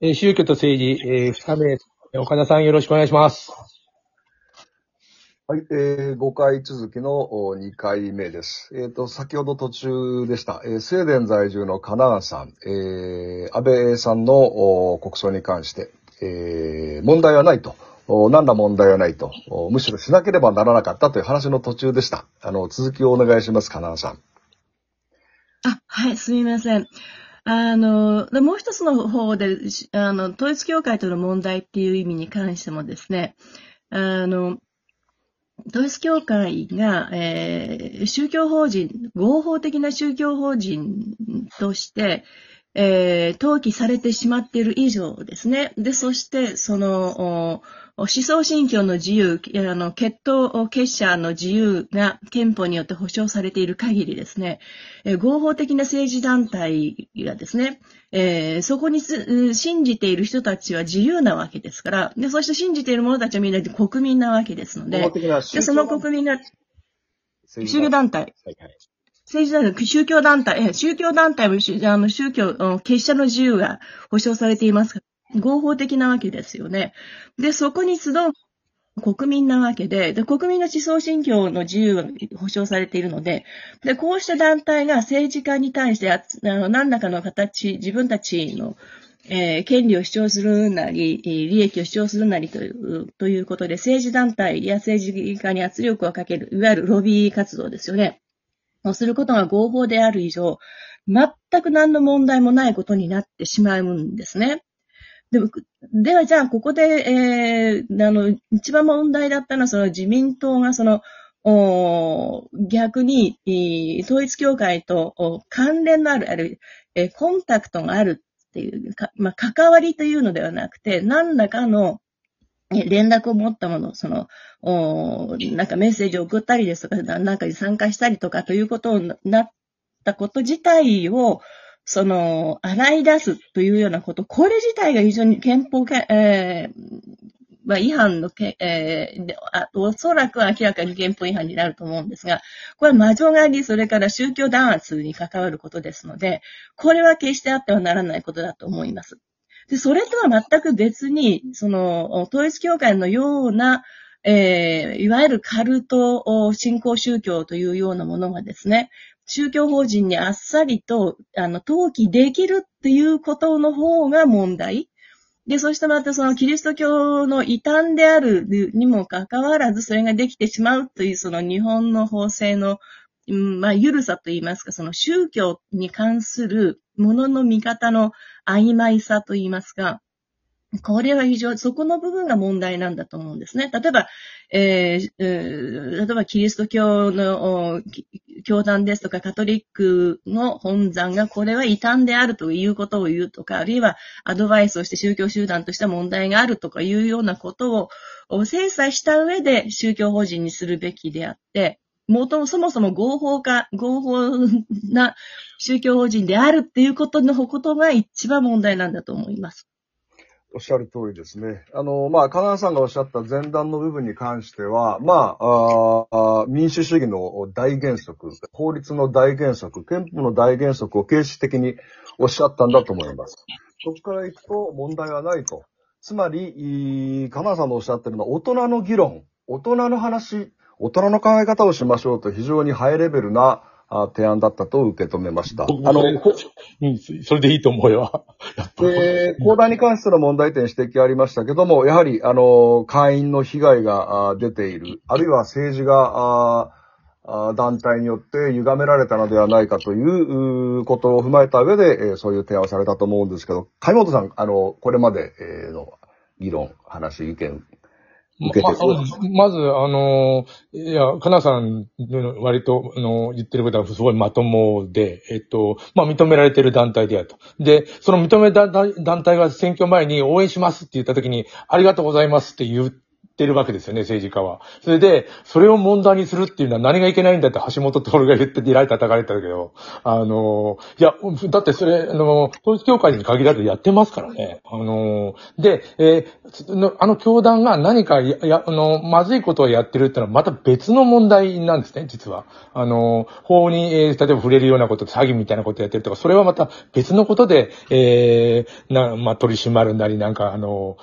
えー宗教と政治、えー、二日目、岡田さんよろしくお願いします。はい、えー、5回続きの2回目です。えっ、と、先ほど途中でした、えー、スウェーデン在住の金川さん、えー、安倍さんのお国葬に関して、えー、問題はないと。お何ら問題はないと。おむしろしなければならなかったという話の途中でした。あの、続きをお願いします、金川さん。あ、はい、すみません。あの、もう一つの方で、あの、統一教会との問題っていう意味に関してもですね、あの、統一教会が、えー宗教法人、合法的な宗教法人として、えー登記されてしまっている以上ですね。で、そして、その、お思想信教の自由、あの、血統結社の自由が憲法によって保障されている限りですね、えー合法的な政治団体がですね、えーそこに信じている人たちは自由なわけですから、で、そして信じている者たちはみんな国民なわけですので、でその国民が宗教団団体、はいはい。政治団体、宗教団体、宗教団体もあの宗教、結社の自由が保障されています、合法的なわけですよね。で、そこに集う国民なわけで、で、国民の思想信教の自由が保障されているので、で、こうした団体が政治家に対してあ、の、何らかの形、自分たちの、えー権利を主張するなり、利益を主張するなりという、ということで、政治団体や政治家に圧力をかける、いわゆるロビー活動ですよね。をすることが合法である以上、全く何の問題もないことになってしまうんですね。でもでは、じゃあ、ここで、えーあの、一番問題だったのは、その自民党が、その、お逆に、えー統一教会とお関連のある、ある、えーコンタクトがあるっていう、かまあ、関わりというのではなくて、何らかの、連絡を持ったもの、その、おなんかメッセージを送ったりですとか、なんかに参加したりとかということになったこと自体を、その、洗い出すというようなこと、これ自体が非常に憲法、えーまあ、違反のけ、えーあ、おそらく明らかに憲法違反になると思うんですが、これは魔女狩り、それから宗教弾圧に関わることですので、これは決してあってはならないことだと思います。で、それとは全く別に、その、統一教会のような、えーいわゆるカルトお信仰宗教というようなものがですね、宗教法人にあっさりと、あの、登記できるっていうことの方が問題。で、そしてまたそのキリスト教の異端であるにもかかわらず、それができてしまうというその日本の法制の、うんまあ、緩さといいますか、その宗教に関するものの見方の曖昧さといいますか、これは非常に、そこの部分が問題なんだと思うんですね。例えば、えー例えばキリスト教の教団ですとかカトリックの本山がこれは異端であるということを言うとか、あるいはアドバイスをして宗教集団として問題があるとかいうようなことを精査した上で宗教法人にするべきであって、もともそもそも合法化、合法な宗教法人であるっていうことのことが一番問題なんだと思います。おっしゃる通りですね。あの、まあ、金川さんがおっしゃった前段の部分に関しては、まあ、ああ民主主義の大原則、法律の大原則、憲法の大原則を形式的におっしゃったんだと思います。そこから行くと問題はないと。つまり、金川さんのおっしゃってるのは、大人の議論、大人の話、大人の考え方をしましょうと非常にハイレベルなあ提案だったと受け止めました。あの、こうん、それでいいと思うよ。で、講談に関しての問題点指摘ありましたけども、やはり、あの、会員の被害があ出ている、あるいは政治が、ああ団体によって歪められたのではないかといううことを踏まえた上で、えーそういう提案をされたと思うんですけど、上本さん、あの、これまでえーの議論、話、意見、受けてままず、あの、いや、かなさんの割と、あの、言ってることはすごいまともで、えっと、まあ、認められてる団体であると。で、その認めた団団体が選挙前に応援しますって言った時に、ありがとうございますって言う、ってるわけですよね、政治家は。それで、それを問題にするっていうのは何がいけないんだって橋下徹が言って、えらい叩かれたけど、あの、いや、だってそれ、あの、統一教会に限らずやってますからね。あの、で、えー、あの教団が何かや、や、あの、まずいことをやってるってのはまた別の問題なんですね、実は。あの、法に、えー、例えば触れるようなこと、詐欺みたいなことやってるとか、それはまた別のことで、えー、な、まあ、取り締まるなり、なんか、あの、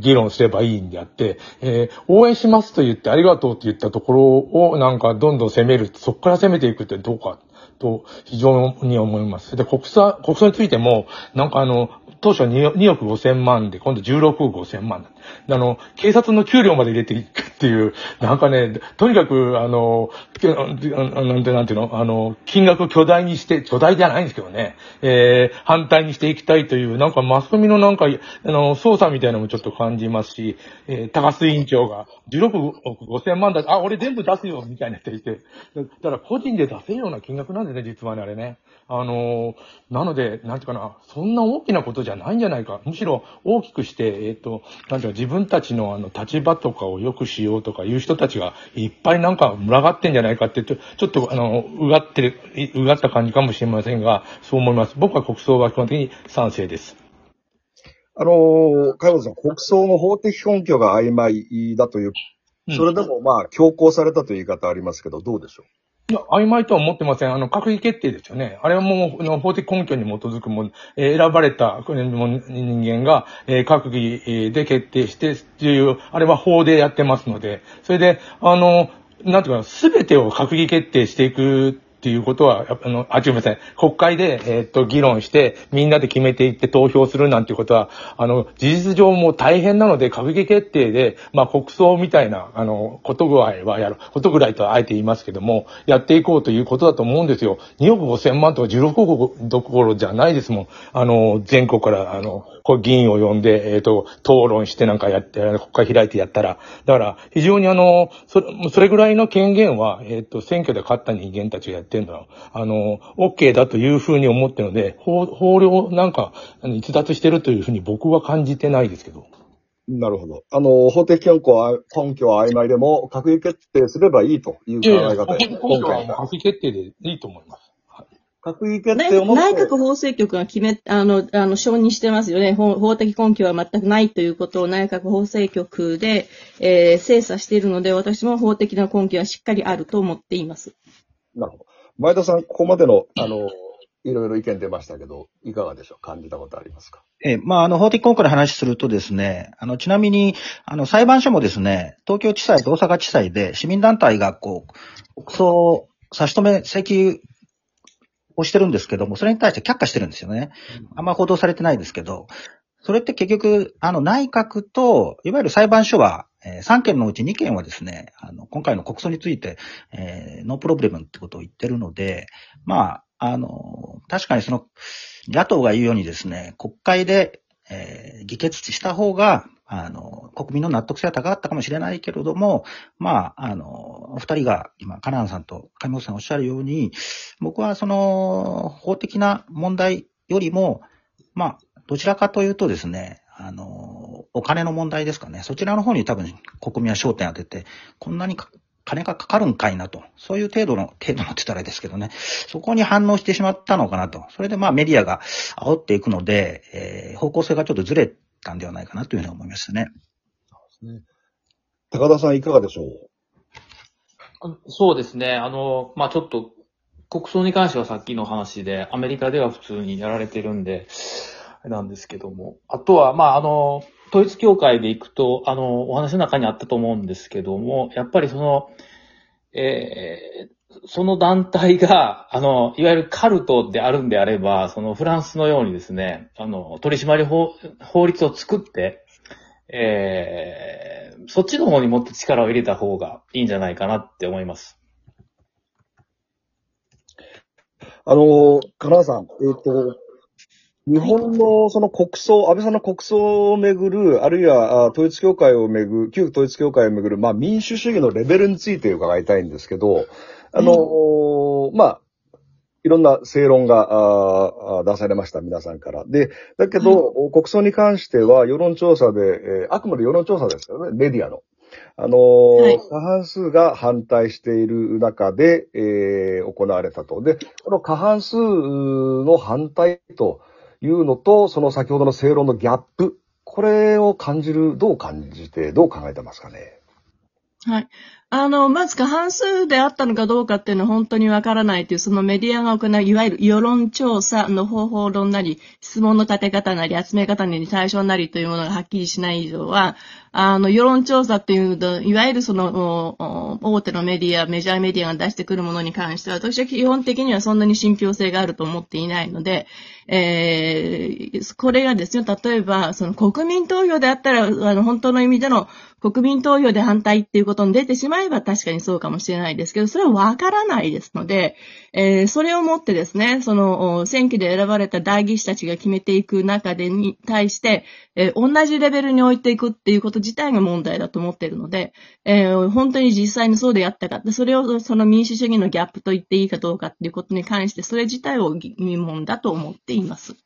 議論すればいいんであって、えー、応援しますと言ってありがとうって言ったところをなんかどんどん攻める、そこから攻めていくってどうかと非常に思います。で、国葬、国葬についても、なんかあの、当初は 2, 億5千万で、今度16億5千万。あの、警察の給料まで入れていくっていう、なんかね、とにかく、あの、なんて、なんていうの、あの、金額巨大にして、巨大じゃないんですけどね、えー、反対にしていきたいという、なんかマスコミのなんか、あの、操作みたいなのもちょっと感じますし、えー、高須委員長が、16億5千万だ、あ、俺全部出すよ、みたいなって言って、だから個人で出せるような金額なんですね、実はね、あれね。あの、なので、なんていうかな、そんな大きなことじゃないんじゃないか。むしろ大きくして、えっ、ー、と、なんていうか、自分たちのあの、立場とかを良くしようとかいう人たちがいっぱいなんか群がってんじゃないかってちょ、ちょっとあの、うがってる、うがった感じかもしれませんが、そう思います。僕は国葬は基本的に賛成です。あの、海本さん、国葬の法的根拠が曖昧だという、それでもまあ、強行されたという言い方ありますけど、どうでしょう？いや、曖昧とは思ってません。あの、閣議決定ですよね。あれはもう、法的根拠に基づくもの、え、選ばれた人間が、えー、閣議で決定してっていう、あれは法でやってますので、それで、あの、なんていうか、すべてを閣議決定していくっていうことは、あの、あ、すみません。国会で、えー、っと、議論して、みんなで決めていって投票するなんていうことは、あの、事実上も大変なので、閣議決定で、まあ、国葬みたいな、あの、ことぐらいはやる、ことぐらいとはあえて言いますけども、やっていこうということだと思うんですよ。2億5千万とか16億どころじゃないですもん。あの、全国から、あの、こう議員を呼んで、えっ、ー、と、討論してなんかやって、国会開いてやったら、だから、非常にあの、それ、それぐらいの権限は、えっ、ー、と、選挙で勝った人間たちがやってるのは、あの、OK だというふうに思ってるので、法、法令なんか、逸脱してるというふうに僕は感じてないですけど。なるほど。あの、法的根拠は、根拠は曖昧でも、閣議決定すればいいという考え方で。根拠は閣議決定でいいと思います。閣議決定をも内閣法制局が決め、あの、あの、承認してますよね。法法的根拠は全くないということを内閣法制局で、えー、精査しているので、私も法的な根拠はしっかりあると思っています。なるほど。前田さん、ここまでの、あの、いろいろ意見出ましたけど、いかがでしょう？感じたことありますか？えまあ、あの、法的根拠の話するとですね、あの、ちなみに、あの、裁判所もですね、東京地裁と大阪地裁で市民団体が、こう、国葬差し止め請求をしてるんですけども、それに対して却下してるんですよね。あんま報道されてないですけど、それって結局、あの、内閣と、いわゆる裁判所は、えー、3件のうち2件はですね、あの、今回の国葬について、えー、ノープロブレムってことを言ってるので、まあ、あの、確かにその、野党が言うようにですね、国会で、えー、議決した方が、あの、国民の納得性は高かったかもしれないけれども、まあ、あの、お二人が今、カナンさんと上本さんおっしゃるように、僕はその、法的な問題よりも、まあ、どちらかというとですね、あの、お金の問題ですかね。そちらの方に多分国民は焦点を当てて、こんなに金がかかるんかいなと。そういう程度の、程度のって言ったらですけどね。そこに反応してしまったのかなと。それでまあメディアが煽っていくので、えー、方向性がちょっとずれたんではないかなというふうに思いましたね。そうですね。高田さんいかがでしょう？そうですね。あの、まあちょっと、国葬に関してはさっきの話で、アメリカでは普通にやられてるんで、なんですけども。あとは、まああの、統一教会で行くと、あの、お話の中にあったと思うんですけども、やっぱりその、えー、その団体が、あの、いわゆるカルトであるんであれば、そのフランスのようにですね、あの、取締法、法律を作って、えー、そっちの方にもっと力を入れた方がいいんじゃないかなって思います。あの、金田さん、えっ、ー、と、日本のその国葬、安倍さんの国葬をめぐる、あるいは統一教会をめぐる、旧統一教会をめぐる、まあ民主主義のレベルについて伺いたいんですけど、あの、うん、まあ、いろんな正論が出されました、皆さんから。で、だけど、うん、国葬に関しては世論調査で、えー、あくまで世論調査ですからね、メディアの。あのーはい過半数が反対している中で、えー行われたと。で、この過半数の反対というのと、その先ほどの正論のギャップ、これを感じる、どう感じて、どう考えてますかね？はい。あの、まず過半数であったのかどうかっていうのは本当にわからないという、そのメディアが行う、いわゆる世論調査の方法論なり、質問の立て方なり、集め方なり、対象なりというものがはっきりしない以上は、あの、世論調査っていうと、いわゆるその、大手のメディア、メジャーメディアが出してくるものに関しては、私は基本的にはそんなに信憑性があると思っていないので、えー、これがですね、例えば、その国民投票であったら、あの、本当の意味での国民投票で反対っていうことに出てしまえば確かにそうかもしれないですけど、それはわからないですので、えー、それをもってですね、その、選挙で選ばれた代議士たちが決めていく中でに対して、えー同じレベルに置いていくっていうこと自体が問題だと思っているので、えー本当に実際にそうでやったか、それをその民主主義のギャップと言っていいかどうかっていうことに関して、それ自体を疑問だと思っています。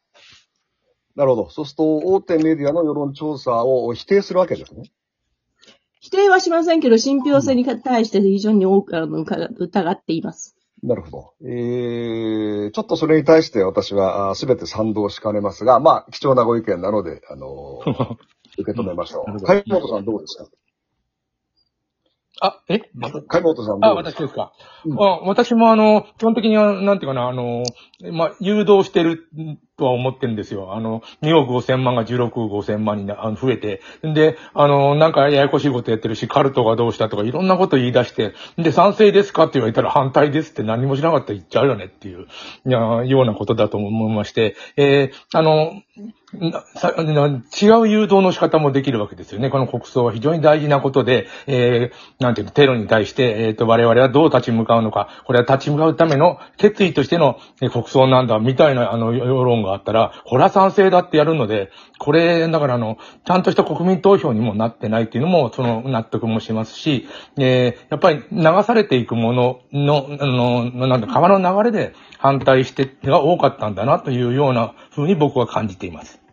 なるほど。そうすると、大手メディアの世論調査を否定するわけですね。否定はしませんけど、信憑性に対して非常に多くあの疑疑っています。なるほど。えー、ちょっとそれに対して私はすべて賛同しかねますが、まあ、貴重なご意見なので、あのー 受け止めましょう。なるほど海本さんどうですか？あ、え？海本さんあ、どうですか？私ですか。うんあ私もあの、基本的には、なんていうかな、あの、まあ、誘導してるとは思ってるんですよ。あの、2億5千万が16億5千万になあの増えて。で、あの、なんかややこしいことやってるし、カルトがどうしたとかいろんなこと言い出して、で、賛成ですかって言われたら反対ですって何もしなかったら言っちゃうよねっていう、いやようなことだと思いまして、えーあの、なさ違う誘導の仕方もできるわけですよね。この国葬は非常に大事なことで、えーなんていうの、テロに対して、えっ、と、我々はどう立ち向かうのか、これは立ち向かうための決意としての、え国葬なんだ、みたいな、あの、世論があったら、ほら賛成だってやるので、これ、だからあの、ちゃんとした国民投票にもなってないっていうのも、その、納得もしますし、えーやっぱり流されていくものの、あの、なんだ、川の流れで反対してが多かったんだな、というような風に僕は感じています。